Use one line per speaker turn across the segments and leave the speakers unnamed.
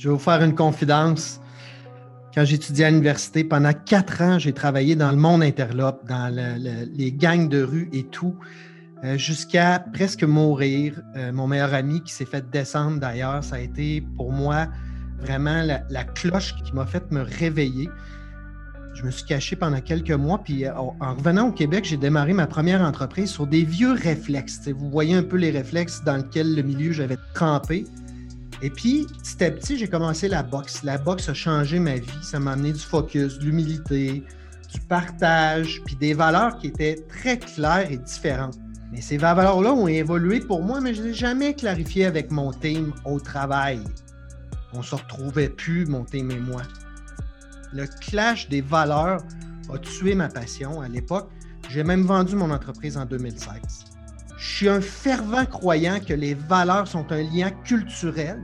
Je vais vous faire une confidence. Quand j'étudiais à l'université, pendant quatre ans, j'ai travaillé dans le monde interlope, dans les gangs de rue et tout, euh, jusqu'à presque mourir. Euh, mon meilleur ami qui s'est fait descendre d'ailleurs, ça a été pour moi vraiment la cloche qui m'a fait me réveiller. Je me suis caché pendant quelques mois, puis euh, en revenant au Québec, j'ai démarré ma première entreprise sur des vieux réflexes. vous voyez un peu les réflexes dans lesquels le milieu j'avais trempé. Et puis, petit à petit, j'ai commencé la boxe. La boxe a changé ma vie. Ça m'a amené du focus, de l'humilité, du partage, puis des valeurs qui étaient très claires et différentes. Mais ces valeurs-là ont évolué pour moi, mais je ne les ai jamais clarifiées avec mon team au travail. On se retrouvait plus, mon team et moi le clash des valeurs a tué ma passion à l'époque. J'ai même vendu mon entreprise en 2016. Je suis un fervent croyant que les valeurs sont un lien culturel.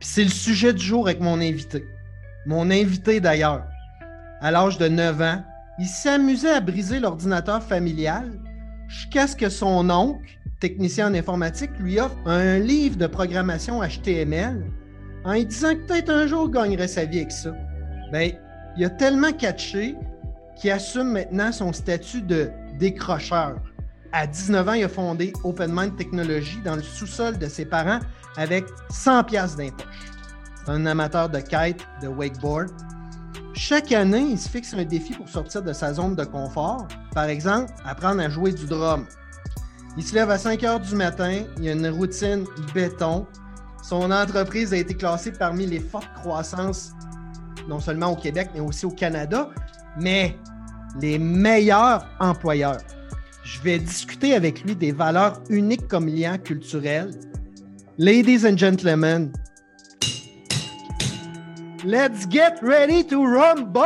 c'est le sujet du jour avec mon invité. Mon invité d'ailleurs, à l'âge de 9 ans, il s'amusait à briser l'ordinateur familial jusqu'à ce que son oncle, technicien en informatique, lui offre un livre de programmation HTML en lui disant que peut-être un jour il gagnerait sa vie avec ça. Bien, il a tellement catché qu'il assume maintenant son statut de décrocheur. À 19 ans, il a fondé Open Mind Technology dans le sous-sol de ses parents avec 100 pièces d'impoche. Un amateur de kite, de wakeboard. Chaque année, il se fixe un défi pour sortir de sa zone de confort. Par exemple, apprendre à jouer du drum. Il se lève à 5 heures du matin, il a une routine béton. Son entreprise a été classée parmi les fortes croissances non seulement au Québec, mais aussi au Canada, mais les meilleurs employeurs. Je vais discuter avec lui des valeurs uniques comme lien culturel. Ladies and gentlemen, let's get ready to rumble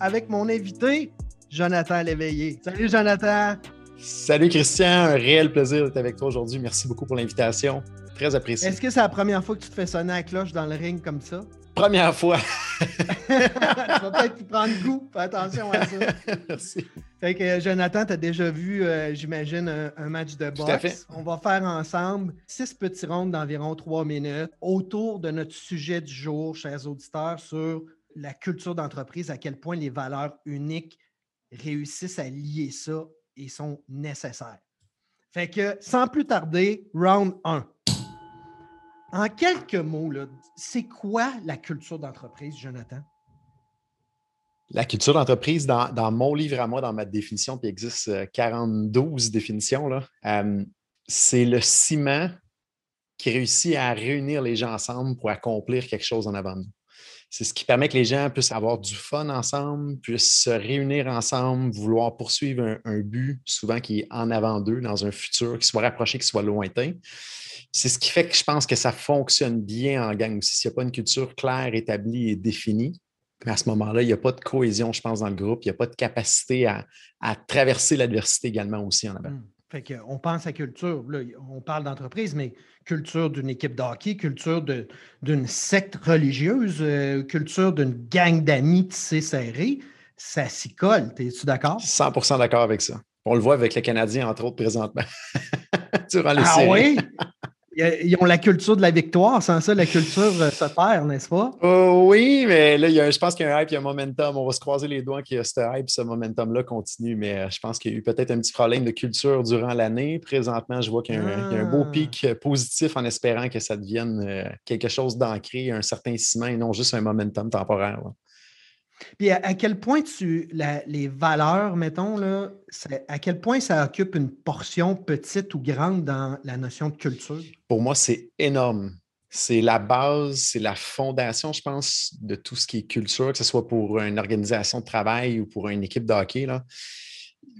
avec mon invité, Jonathan Léveillé. Salut Jonathan.
Salut Christian, un réel plaisir d'être avec toi aujourd'hui. Merci beaucoup pour l'invitation. Très apprécié.
Est-ce que c'est la première fois que tu te fais sonner à la cloche dans le ring comme ça?
Première fois.
tu vas peut-être prendre goût. Fais attention à ça. Merci. Fait que Jonathan, tu as déjà vu, euh, j'imagine, un, match de boxe. On va faire ensemble six petits rondes d'environ trois minutes autour de notre sujet du jour, chers auditeurs, sur la culture d'entreprise, à quel point les valeurs uniques réussissent à lier ça et sont nécessaires. Fait que sans plus tarder, round 1. En quelques mots, c'est quoi la culture d'entreprise, Jonathan?
La culture d'entreprise, dans, mon livre à moi, dans ma définition, puis il existe 42 euh, définitions, euh, c'est le ciment qui réussit à réunir les gens ensemble pour accomplir quelque chose en avant de nous. C'est ce qui permet que les gens puissent avoir du fun ensemble, puissent se réunir ensemble, vouloir poursuivre un but, souvent qui est en avant d'eux, dans un futur qui soit rapproché, qui soit lointain c'est ce qui fait que je pense que ça fonctionne bien en gang aussi. S'il n'y a pas une culture claire, établie et définie, à ce moment-là, il n'y a pas de cohésion, je pense, dans le groupe. Il n'y a pas de capacité à, traverser l'adversité également aussi en avant.
Mmh. Fait on pense à culture, on parle d'entreprise, mais culture d'une équipe de hockey, culture d'une secte religieuse, euh, culture d'une gang d'amis tissés serrés, ça s'y colle. Es-tu d'accord?
100% d'accord avec ça. On le voit avec les Canadiens, entre autres, présentement.
Durant les ah oui? Ils ont la culture de la victoire. Sans ça, la culture euh, se perd, n'est-ce pas?
Oh, oui, mais là, je pense qu'il y a un hype, il y a un momentum. On va se croiser les doigts que ce hype, ce momentum-là continue. Mais euh, je pense qu'il y a eu peut-être un petit problème de culture durant l'année. Présentement, je vois qu'il y, a un beau ah. pic positif en espérant que ça devienne euh, quelque chose d'ancré, un certain ciment et non juste un momentum temporaire.
Puis à, quel point tu les valeurs, mettons, là, à quel point ça occupe une portion petite ou grande dans la notion de culture?
Pour moi, c'est énorme. C'est la base, c'est la fondation, je pense, de tout ce qui est culture, que ce soit pour une organisation de travail ou pour une équipe de hockey. Là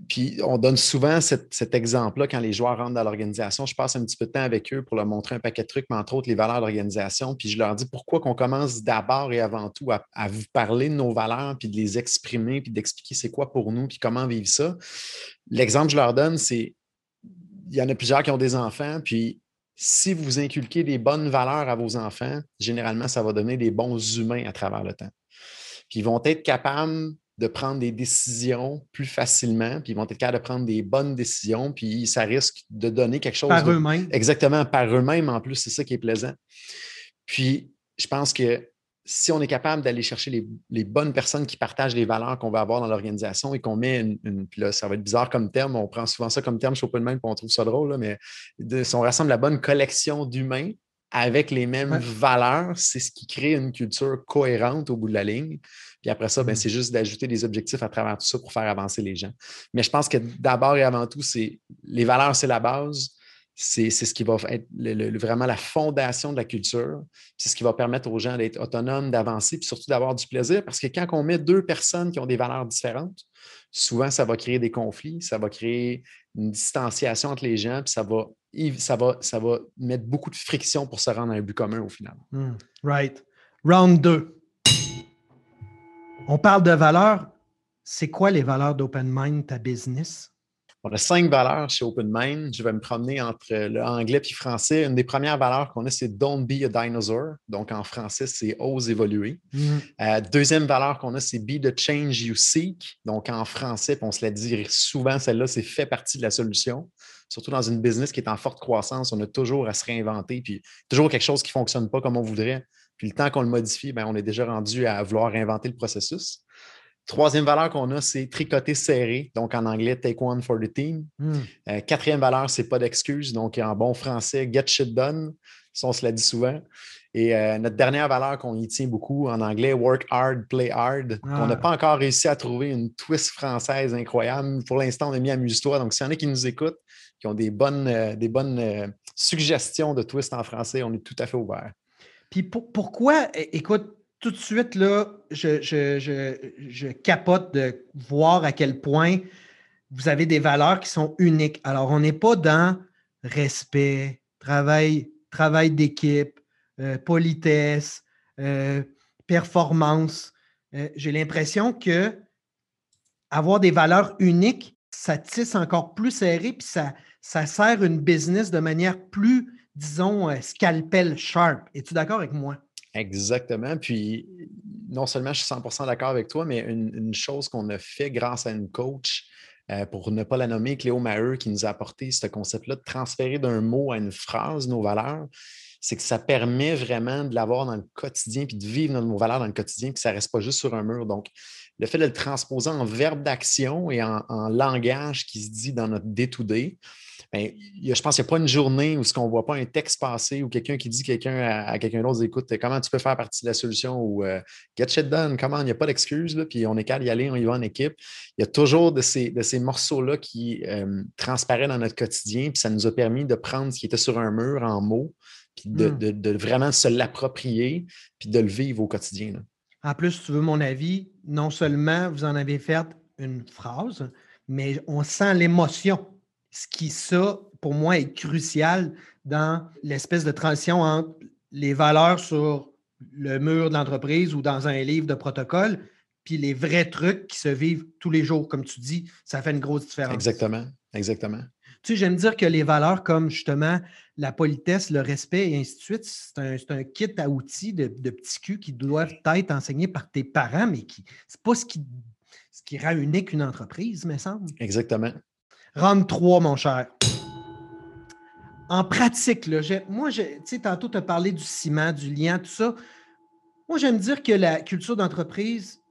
puis on donne souvent cet, exemple-là quand les joueurs rentrent dans l'organisation. Je passe un petit peu de temps avec eux pour leur montrer un paquet de trucs, mais entre autres les valeurs de l'organisation. Puis je leur dis pourquoi qu'on commence d'abord et avant tout à, vous parler de nos valeurs, puis de les exprimer, puis d'expliquer c'est quoi pour nous, puis comment vivre ça. L'exemple que je leur donne, c'est il y en a plusieurs qui ont des enfants, puis si vous inculquez des bonnes valeurs à vos enfants, généralement, ça va donner des bons humains à travers le temps. Puis ils vont être capables de prendre des décisions plus facilement, puis ils vont être capables de prendre des bonnes décisions, puis ça risque de donner quelque chose.
Par eux-mêmes.
Exactement, par eux-mêmes en plus, c'est ça qui est plaisant. Puis je pense que si on est capable d'aller chercher les, bonnes personnes qui partagent les valeurs qu'on va avoir dans l'organisation et qu'on met une, Puis là, ça va être bizarre comme terme, on prend souvent ça comme terme chez OpenMind, puis on trouve ça drôle, mais si on rassemble la bonne collection d'humains avec les mêmes valeurs, c'est ce qui crée une culture cohérente au bout de la ligne. Puis après ça, ben, mmh. c'est juste d'ajouter des objectifs à travers tout ça pour faire avancer les gens. Mais je pense que d'abord et avant tout, c'est les valeurs, c'est la base c'est ce qui va être vraiment la fondation de la culture. C'est ce qui va permettre aux gens d'être autonomes, d'avancer, puis surtout d'avoir du plaisir. Parce que quand on met deux personnes qui ont des valeurs différentes, souvent, ça va créer des conflits, ça va créer une distanciation entre les gens, puis ça va, ça va, ça va mettre beaucoup de friction pour se rendre à un but commun au final.
Hmm, right. Round 2. On parle de valeurs. C'est quoi les valeurs d'Open Mind, ta business?
On a cinq valeurs chez OpenMind. Je vais me promener entre l'anglais et le français. Une des premières valeurs qu'on a, c'est Don't be a dinosaur. Donc, en français, c'est ose évoluer. Mm. Euh, deuxième valeur qu'on a, c'est Be the change you seek. Donc, en français, on se l'a dit souvent, celle-là, c'est fait partie de la solution. Surtout dans une business qui est en forte croissance, on a toujours à se réinventer, puis toujours quelque chose qui ne fonctionne pas comme on voudrait. Puis le temps qu'on le modifie, ben, on est déjà rendu à vouloir réinventer le processus. Troisième valeur qu'on a, c'est tricoter serré, donc en anglais, take one for the team. Hmm. Euh, quatrième valeur, c'est pas d'excuses, donc en bon français, get shit done. Ça, on se l'a dit souvent. Et euh, notre dernière valeur qu'on y tient beaucoup en anglais, work hard, play hard. On n'a ah. pas encore réussi à trouver une twist française incroyable. Pour l'instant, on a mis Amuse-toi. Donc, s'il y en a qui nous écoutent, qui ont des bonnes, euh, des bonnes suggestions de twist en français, on est tout à fait ouvert.
Puis pourquoi, écoute, tout de suite, là, je, capote de voir à quel point vous avez des valeurs qui sont uniques. Alors, on n'est pas dans respect, travail, travail d'équipe, euh, politesse, euh, performance. Euh, j'ai l'impression que avoir des valeurs uniques, ça tisse encore plus serré, puis ça, ça sert une business de manière plus, disons, scalpel sharp. Es-tu d'accord avec moi?
Exactement. Puis, non seulement je suis 100% d'accord avec toi, mais une, chose qu'on a fait grâce à une coach, euh, pour ne pas la nommer, Cléo Maheu, qui nous a apporté ce concept-là de transférer d'un mot à une phrase nos valeurs, c'est que ça permet vraiment de l'avoir dans le quotidien, puis de vivre nos valeurs dans le quotidien, puis ça ne reste pas juste sur un mur. Donc, le fait de le transposer en verbe d'action et en, langage qui se dit dans notre day-to-day, ben, je pense qu'il n'y a pas une journée où ce qu'on ne voit pas un texte passer ou quelqu'un qui dit quelqu'un à, quelqu'un d'autre, écoute, comment tu peux faire partie de la solution ou euh, get shit done, comment, il n'y a pas d'excuse, puis on est qu'à y aller, on y va en équipe. Il y a toujours de ces, de ces morceaux-là qui euh, transparaissent dans notre quotidien, puis ça nous a permis de prendre ce qui était sur un mur en mots, puis de, hmm. vraiment se l'approprier, puis de le vivre au quotidien.
En plus, tu veux mon avis, non seulement vous en avez fait une phrase, mais on sent l'émotion ce qui, ça, pour moi, est crucial dans l'espèce de transition entre les valeurs sur le mur de l'entreprise ou dans un livre de protocole, puis les vrais trucs qui se vivent tous les jours, comme tu dis, ça fait une grosse différence.
Exactement, exactement.
Tu sais, j'aime dire que les valeurs comme justement la politesse, le respect et ainsi de suite, c'est un, kit à outils de, petits culs qui doivent être enseignés par tes parents, mais qui c'est pas ce qui, ce qui rend unique une entreprise, me semble.
Exactement.
Round 3, mon cher. En pratique, moi, tu sais, tantôt, tu as parlé du ciment, du lien, tout ça. Moi, j'aime dire que la culture d'entreprise,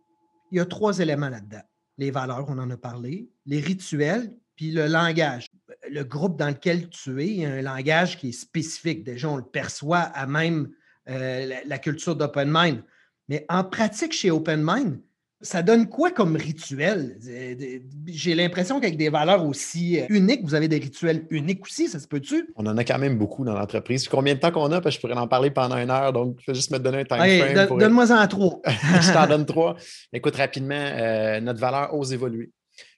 il y a trois éléments là-dedans. Les valeurs, on en a parlé, les rituels, puis le langage. Le groupe dans lequel tu es, il y a un langage qui est spécifique. Déjà, on le perçoit à même euh, la, la, culture d'Open Mind. Mais en pratique, chez Open Mind, ça donne quoi comme rituel? J'ai l'impression qu'avec des valeurs aussi euh, uniques, vous avez des rituels uniques aussi, ça se peut-tu?
On en a quand même beaucoup dans l'entreprise. Combien de temps qu'on a? Parce que je pourrais en parler pendant une heure, donc je vais juste me donner un time frame.
Donne-moi en trois.
je t'en donne trois. Écoute, rapidement, euh, notre valeur ose évoluer.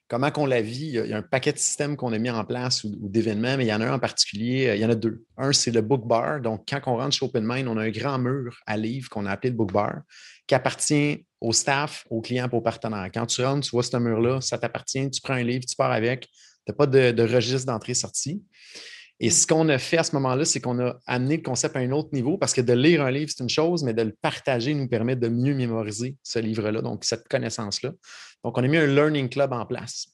Comment qu'on la vit? Il y, a, un paquet de systèmes qu'on a mis en place ou, d'événements, mais il y en a un en particulier, euh, il y en a deux. Un, c'est le book bar. Donc, quand on rentre chez Open Mind, on a un grand mur à livres qu'on a appelé le book bar qui appartient au staff, aux clients, aux partenaires. Quand tu rentres, tu vois ce mur-là, ça t'appartient, tu prends un livre, tu pars avec, tu n'as pas de, registre d'entrée-sortie. Et ce qu'on a fait à ce moment-là, c'est qu'on a amené le concept à un autre niveau parce que de lire un livre, c'est une chose, mais de le partager nous permet de mieux mémoriser ce livre-là, donc cette connaissance-là. Donc, on a mis un Learning Club en place.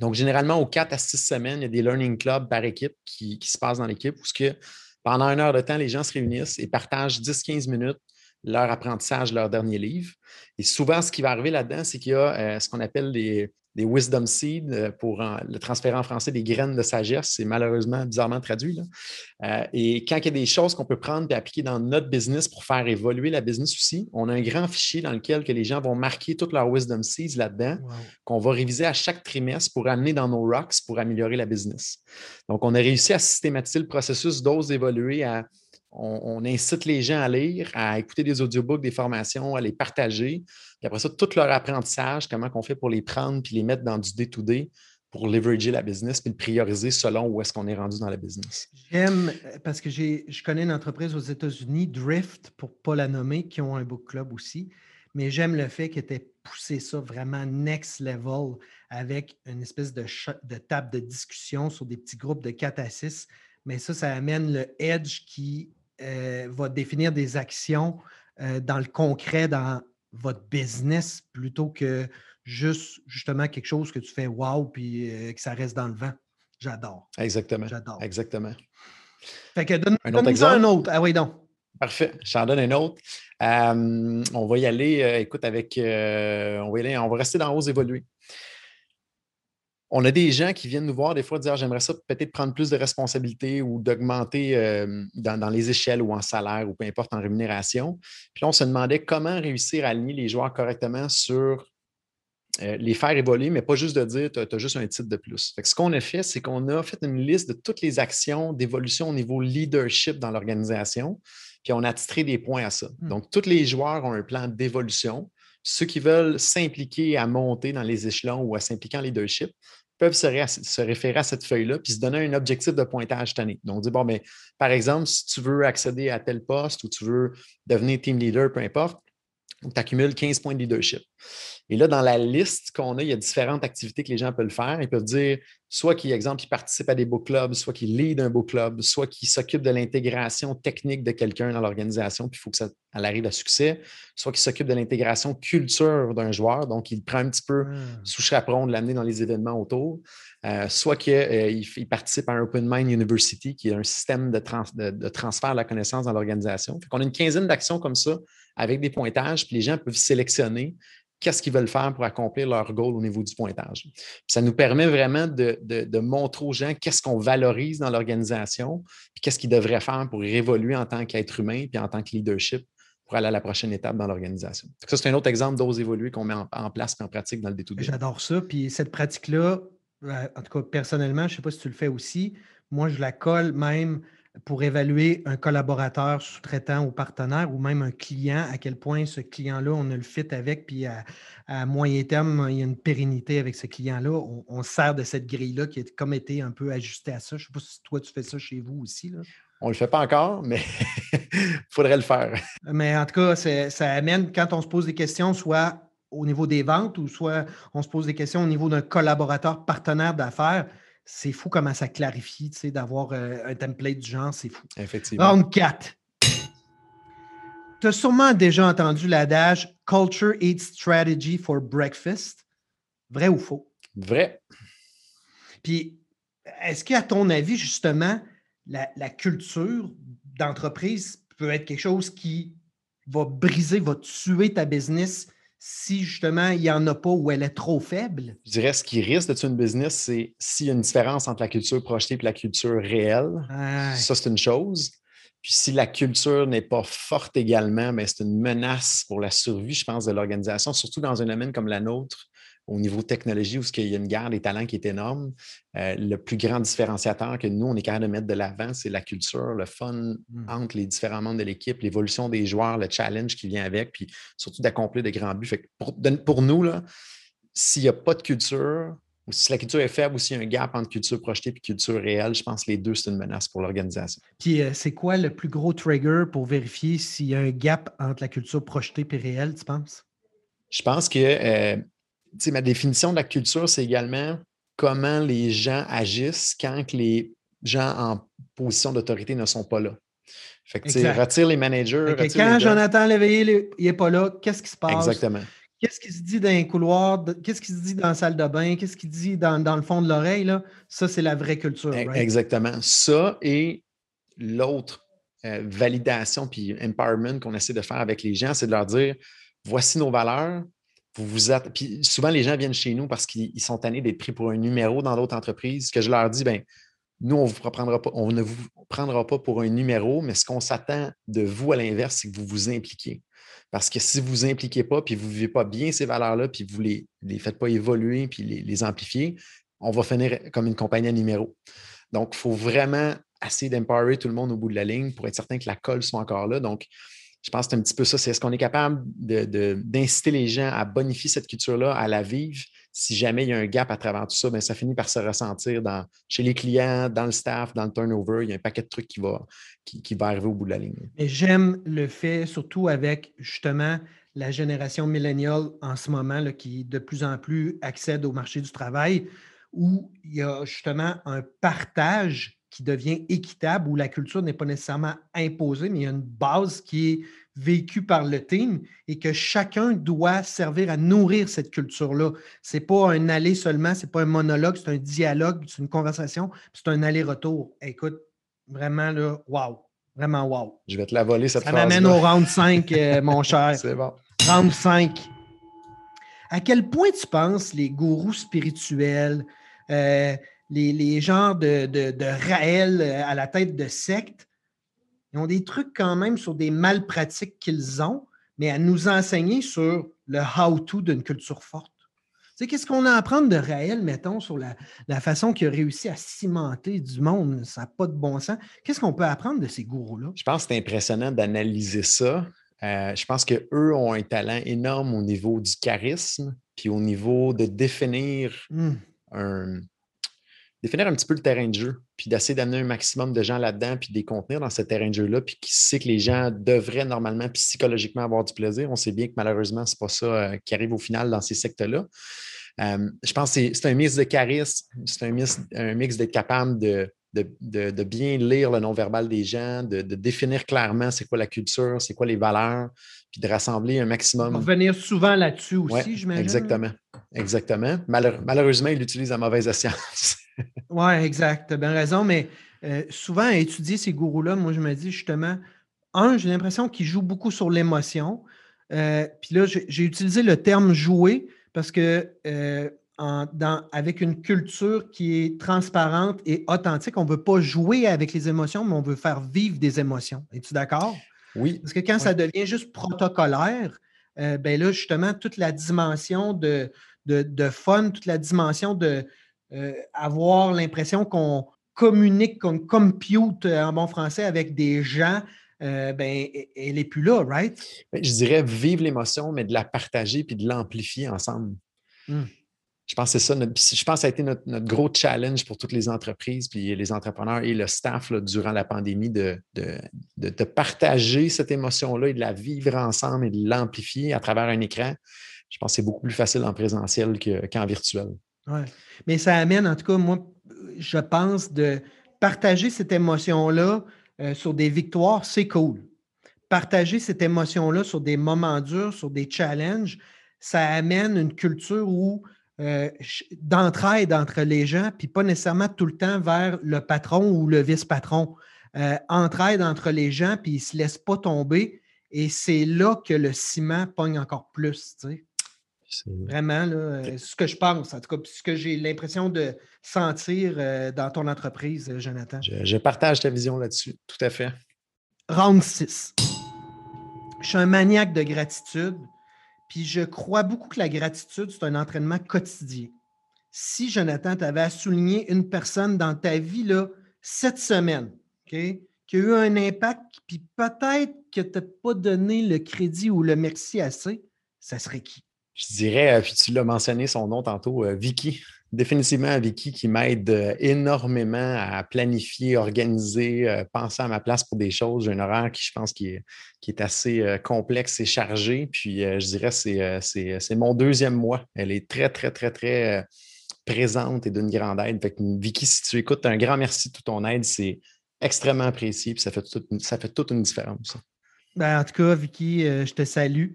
Donc, généralement, aux quatre à six semaines, il y a des Learning Clubs par équipe qui, se passent dans l'équipe où ce que pendant une heure de temps, les gens se réunissent et partagent 10-15 minutes leur apprentissage, leur dernier livre. Et souvent, ce qui va arriver là-dedans, c'est qu'il y a euh, ce qu'on appelle des, des wisdom seeds euh, pour le transférer en français des graines de sagesse. C'est malheureusement bizarrement traduit. Euh, et quand il y a des choses qu'on peut prendre et appliquer dans notre business pour faire évoluer la business aussi, on a un grand fichier dans lequel que les gens vont marquer toutes leurs wisdom seeds là-dedans, qu'on va réviser à chaque trimestre pour amener dans nos rocks pour améliorer la business. Donc, on a réussi à systématiser le processus d'ose évoluer à on, incite les gens à lire, à écouter des audiobooks, des formations, à les partager. Puis après ça, tout leur apprentissage, comment on fait pour les prendre puis les mettre dans du day-to-day pour leverager la business puis le prioriser selon où est-ce qu'on est rendu dans la business.
J'aime, euh, parce que je connais une entreprise aux États-Unis, Drift, pour ne pas la nommer, qui ont un book club aussi, mais j'aime le fait qu'ils aient poussé ça vraiment next level avec une espèce de, de table de discussion sur des petits groupes de 4 à 6. Mais ça, ça amène le edge qui va définir des actions euh, dans le concret, dans votre business, plutôt que juste justement quelque chose que tu fais wow puis euh, que ça reste dans le vent. J'adore.
Exactement. J'adore. Exactement.
Fait que donne, un autre exemple? Un autre. Ah oui, donc.
Parfait. J'en donne un autre. on va y aller, écoute, avec. on, va y aller, on va rester dans Ose évoluer on a des gens qui viennent nous voir des fois dire j'aimerais ça peut-être prendre plus de responsabilités ou d'augmenter euh, dans, les échelles ou en salaire ou peu importe en rémunération. Puis là, on se demandait comment réussir à aligner les joueurs correctement sur euh, les faire évoluer, mais pas juste de dire tu as, juste un titre de plus. ce qu'on a fait, c'est qu'on a fait une liste de toutes les actions d'évolution au niveau leadership dans l'organisation, puis on a titré des points à ça. Hmm. Donc, tous les joueurs ont un plan d'évolution. Ceux qui veulent s'impliquer à monter dans les échelons ou à s'impliquer en leadership peuvent se, référer à cette feuille-là puis se donner un objectif de pointage cette année. Donc, on dit, bon, mais par exemple, si tu veux accéder à tel poste ou tu veux devenir team leader, peu importe, tu accumules 15 points de leadership. Et là, dans la liste qu'on a, il y a différentes activités que les gens peuvent faire. Ils peuvent dire soit qu'ils, exemple, ils participent à des book clubs, soit qu'ils lead un book club, soit qu'ils s'occupent de l'intégration technique de quelqu'un dans l'organisation, puis il faut que ça arrive à succès, soit qu'ils s'occupent de l'intégration culture d'un joueur, donc il prend un petit peu hmm. sous chaperon de l'amener dans les événements autour, euh, soit qu'il euh, participe à un Open Mind University, qui est un système de, de transfert de la connaissance dans l'organisation. On a une quinzaine d'actions comme ça avec des pointages, puis les gens peuvent sélectionner qu'est-ce qu'ils veulent faire pour accomplir leur goal au niveau du pointage. ça nous permet vraiment de, montrer aux gens qu'est-ce qu'on valorise dans l'organisation, puis qu'est-ce qu'ils devraient faire pour évoluer en tant qu'être humain, puis en tant que leadership pour aller à la prochaine étape dans l'organisation. Ça, c'est un autre exemple d'ose évoluer qu'on met en, place et en pratique dans le détour.
J'adore ça. Puis cette pratique-là, euh, en tout cas, personnellement, je ne sais pas si tu le fais aussi, moi, je la colle même pour évaluer un collaborateur sous-traitant ou partenaire ou même un client, à quel point ce client-là, on a le fit avec, puis à, moyen terme, il y a une pérennité avec ce client-là. On, sert de cette grille-là qui a comme été un peu ajustée à ça. Je ne sais pas si toi, tu fais ça chez vous aussi. Là.
On ne le fait pas encore, mais il faudrait le faire.
Mais en tout cas, ça amène, quand on se pose des questions, soit au niveau des ventes ou soit on se pose des questions au niveau d'un collaborateur partenaire d'affaires, c'est fou comment ça clarifie, tu sais, d'avoir euh, un template du genre, c'est fou.
Effectivement.
Round 4. Tu as sûrement déjà entendu l'adage Culture Eats Strategy for Breakfast. Vrai ou faux?
Vrai.
Puis, est-ce qu'à ton avis, justement, la, la culture d'entreprise peut être quelque chose qui va briser, va tuer ta business si justement il n'y en a pas ou elle est trop faible?
Je dirais ce qui risque de tuer une business, c'est s'il y a une différence entre la culture projetée et la culture réelle. Ça, c'est une chose. Puis si la culture n'est pas forte également, ben, c'est une menace pour la survie, je pense, de l'organisation, surtout dans un domaine comme la nôtre, au niveau technologie où il y a une guerre des talents qui est énorme, euh, le plus grand différenciateur que nous, on est capable de mettre de l'avant, c'est la culture, le fun mmh. entre les différents membres de l'équipe, l'évolution des joueurs, le challenge qui vient avec, puis surtout d'accomplir des grands buts. pour, nous, s'il n'y a pas de culture, ou si la culture est faible ou s'il y a un gap entre culture projetée et culture réelle, je pense que les deux, c'est une menace pour l'organisation.
Puis euh, c'est quoi le plus gros trigger pour vérifier s'il y a un gap entre la culture projetée et réelle, tu penses?
Je pense que euh, ma définition de la culture, c'est également comment les gens agissent quand les gens en position d'autorité ne sont pas là. Fait que, retire les managers.
quand Jonathan Léveillé n'est pas là, qu'est-ce qui se passe?
Exactement.
Qu'est-ce qui se dit dans un couloir? Qu'est-ce qui se dit dans la salle de bain? Qu'est-ce qui se dit dans, le fond de l'oreille? Ça, c'est la vraie culture.
Exactement. Ça et l'autre validation puis empowerment qu'on essaie de faire avec les gens, c'est de leur dire voici nos valeurs. Vous vous Puis souvent, les gens viennent chez nous parce qu'ils sont tannés d'être pris pour un numéro dans d'autres entreprises. Que je leur dis, ben, nous, on, vous prendra pas, on ne vous prendra pas pour un numéro, mais ce qu'on s'attend de vous à l'inverse, c'est que vous vous impliquiez. Parce que si vous ne vous impliquez pas, puis vous ne vivez pas bien ces valeurs-là, puis vous ne les, faites pas évoluer, puis les, les amplifier, on va finir comme une compagnie à numéro. Donc, il faut vraiment essayer d'empowerer tout le monde au bout de la ligne pour être certain que la colle soit encore là. Donc, je pense que c'est un petit peu ça. C'est est-ce qu'on est capable d'inciter les gens à bonifier cette culture-là, à la vivre? Si jamais il y a un gap à travers tout ça, bien, ça finit par se ressentir chez les clients, dans le staff, dans le turnover. Il y a un paquet de trucs qui va, qui, va arriver au bout de la ligne.
J'aime le fait, surtout avec justement la génération milléniale en ce moment, là, qui de plus en plus accède au marché du travail, où il y a justement un partage qui devient équitable, où la culture n'est pas nécessairement imposée, mais il y a une base qui est vécue par le team et que chacun doit servir à nourrir cette culture-là. Ce n'est pas un aller seulement, ce n'est pas un monologue, c'est un dialogue, c'est une conversation, c'est un aller-retour. Écoute, vraiment, là, wow! Vraiment, wow!
Je vais te la voler, cette
Ça m'amène au round 5, euh, mon cher.
C'est bon.
Round 5. À quel point tu penses les gourous spirituels, euh, les, genres de, de, Raël euh, à la tête de secte, ils ont des trucs quand même sur des malpratiques qu'ils ont, mais à nous enseigner sur le how-to d'une culture forte. Tu sais, qu'est-ce qu'on a à apprendre de Raël, mettons, sur la, façon qu'il a réussi à cimenter du monde? Ça n'a pas de bon sens. Qu'est-ce qu'on peut apprendre de ces gourous-là?
Je pense que c'est impressionnant d'analyser ça. Euh, je pense qu'eux ont un talent énorme au niveau du charisme, puis au niveau de définir hmm. un, définir un petit peu le terrain de jeu, puis d'essayer d'amener un maximum de gens là-dedans, puis de les contenir dans ce terrain de jeu-là, puis qui sait que les gens devraient normalement, psychologiquement avoir du plaisir. On sait bien que malheureusement, ce n'est pas ça euh, qui arrive au final dans ces sectes-là. Euh, je pense que c'est un mix de charisme, c'est un mix, un mix d'être capable de, de, bien lire le non-verbal des gens, de, définir clairement c'est quoi la culture, c'est quoi les valeurs, puis de rassembler un maximum.
Revenir souvent là-dessus aussi, je j'imagine.
Exactement. Exactement. malheureusement, il utilise la mauvaise science.
Oui, exact. Tu as bien raison, mais euh, souvent, à étudier ces gourous-là, moi, je me dis justement, un, j'ai l'impression qu'ils jouent beaucoup sur l'émotion. Euh, puis là, j'ai utilisé le terme jouer parce que euh, avec une culture qui est transparente et authentique, on ne veut pas jouer avec les émotions, mais on veut faire vivre des émotions. Es-tu d'accord?
Oui.
Parce que quand ça devient juste protocolaire, ben là, justement, toute la dimension de, de, fun, toute la dimension de, euh, avoir l'impression qu'on communique, qu'on compute euh, en bon français avec des gens, euh, ben, elle n'est plus là, right?
Ben, je dirais vivre l'émotion, mais de la partager puis de l'amplifier ensemble. Hmm. Je pense que c'est ça. je pense que ça a été notre, gros challenge pour toutes les entreprises, puis les entrepreneurs et le staff durant la pandémie de, de, partager cette émotion-là et de la vivre ensemble et de l'amplifier à travers un écran. Je pense que c'est beaucoup plus facile en présentiel qu'en virtuel.
Mais ça amène, en tout cas, moi, je pense, de partager cette émotion-là euh, sur des victoires, c'est cool. Partager cette émotion-là sur des moments durs, sur des challenges, ça amène une culture où euh, d'entraide entre les gens, puis pas nécessairement tout le temps vers le patron ou le vice-patron. Euh, entraide entre les gens, puis ils ne se laissent pas tomber. Et c'est là que le ciment pogne encore plus. Vraiment, là, euh, ce que je pense, en tout cas, ce que j'ai l'impression de sentir euh, dans ton entreprise, euh, Jonathan.
Je, partage ta vision là-dessus, tout à fait.
Round 6. Je suis un maniaque de gratitude, puis je crois beaucoup que la gratitude, c'est un entraînement quotidien. Si, Jonathan, tu avais à souligner une personne dans ta vie là, cette semaine, qui a eu un impact, puis peut-être que tu n'as pas donné le crédit ou le merci assez, ça serait qui?
Je dirais, euh, puis tu l'as mentionné son nom tantôt, euh, Vicky. Définitivement Vicky qui m'aide euh, énormément à planifier, organiser, penser à ma place pour des choses. J'ai un horaire qui, je pense, qui est, assez complexe et chargé. Puis je dirais, c'est, mon deuxième mois. Elle est très, très, très, très présente et d'une grande aide. Vicky, si tu écoutes, un grand merci de toute ton aide. C'est extrêmement apprécié. Puis ça fait, ça fait toute une différence.
Ben, en tout cas, Vicky, je te salue.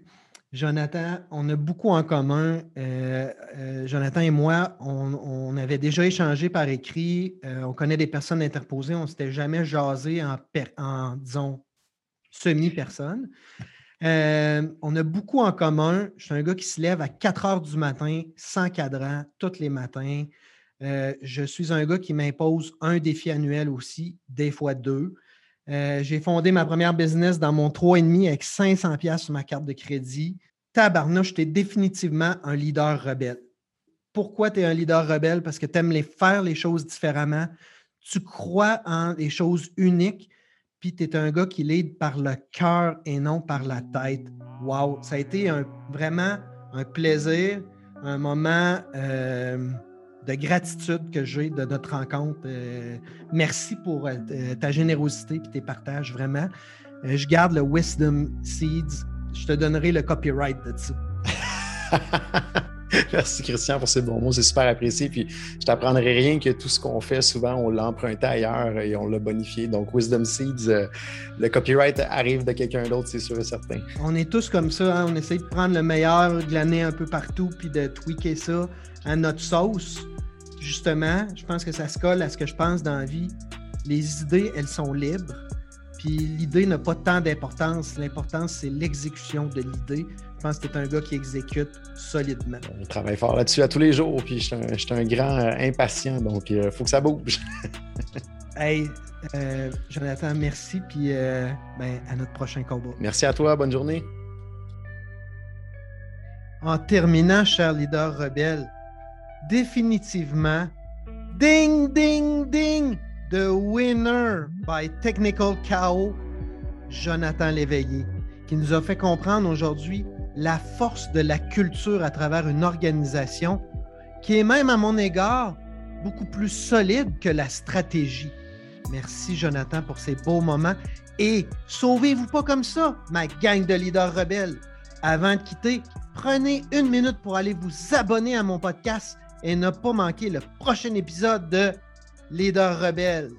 Jonathan, on a beaucoup en commun. Euh, euh, Jonathan et moi, on, avait déjà échangé par écrit. Euh, on connaît des personnes interposées. On ne s'était jamais jasé en, en disons, semi-personne. on a beaucoup en commun. Je suis un gars qui se lève à 4 heures du matin, sans cadran, tous les matins. je suis un gars qui m'impose un défi annuel aussi, des fois deux. Euh, j'ai fondé ma première business dans mon 3,5 avec 500 pièces sur ma carte de crédit. Tabarnouche, tu es définitivement un leader rebelle. Pourquoi tu es un leader rebelle? Parce que tu aimes les faire les choses différemment. Tu crois en des choses uniques, puis tu es un gars qui lead par le cœur et non par la tête. Wow! Ça a été vraiment un plaisir, un moment. Euh, de gratitude que j'ai de notre rencontre. Euh, merci pour euh, ta générosité et tes partages, vraiment. Euh, je garde le Wisdom Seeds. Je te donnerai le copyright de ça.
Merci Christian pour ces bons mots, c'est super apprécié. Puis je t'apprendrai rien que tout ce qu'on fait, souvent on l'a emprunté ailleurs et on l'a bonifié. Donc Wisdom Seeds, le copyright arrive de quelqu'un d'autre, c'est sûr et certain.
On est tous comme ça, hein. on essaie de prendre le meilleur de l'année un peu partout puis de tweaker ça à notre sauce justement, je pense que ça se colle à ce que je pense dans la vie. Les idées, elles sont libres. Puis l'idée n'a pas tant d'importance. L'importance, c'est l'exécution de l'idée. Je pense que tu es un gars qui exécute solidement.
On travaille fort là-dessus à tous les jours. Puis je suis un, grand euh, impatient, donc il euh, faut que ça bouge.
hey, euh, Jonathan, merci. Puis ben, à notre prochain combat.
Merci à toi. Bonne journée.
En terminant, cher leader rebelle, définitivement ding, ding, ding, the winner by Technical KO, Jonathan Léveillé, qui nous a fait comprendre aujourd'hui la force de la culture à travers une organisation qui est même à mon égard beaucoup plus solide que la stratégie. Merci Jonathan pour ces beaux moments et sauvez-vous pas comme ça, ma gang de leaders rebelles. Avant de quitter, prenez une minute pour aller vous abonner à mon podcast et ne pas manquer le prochain épisode de Leader Rebelle.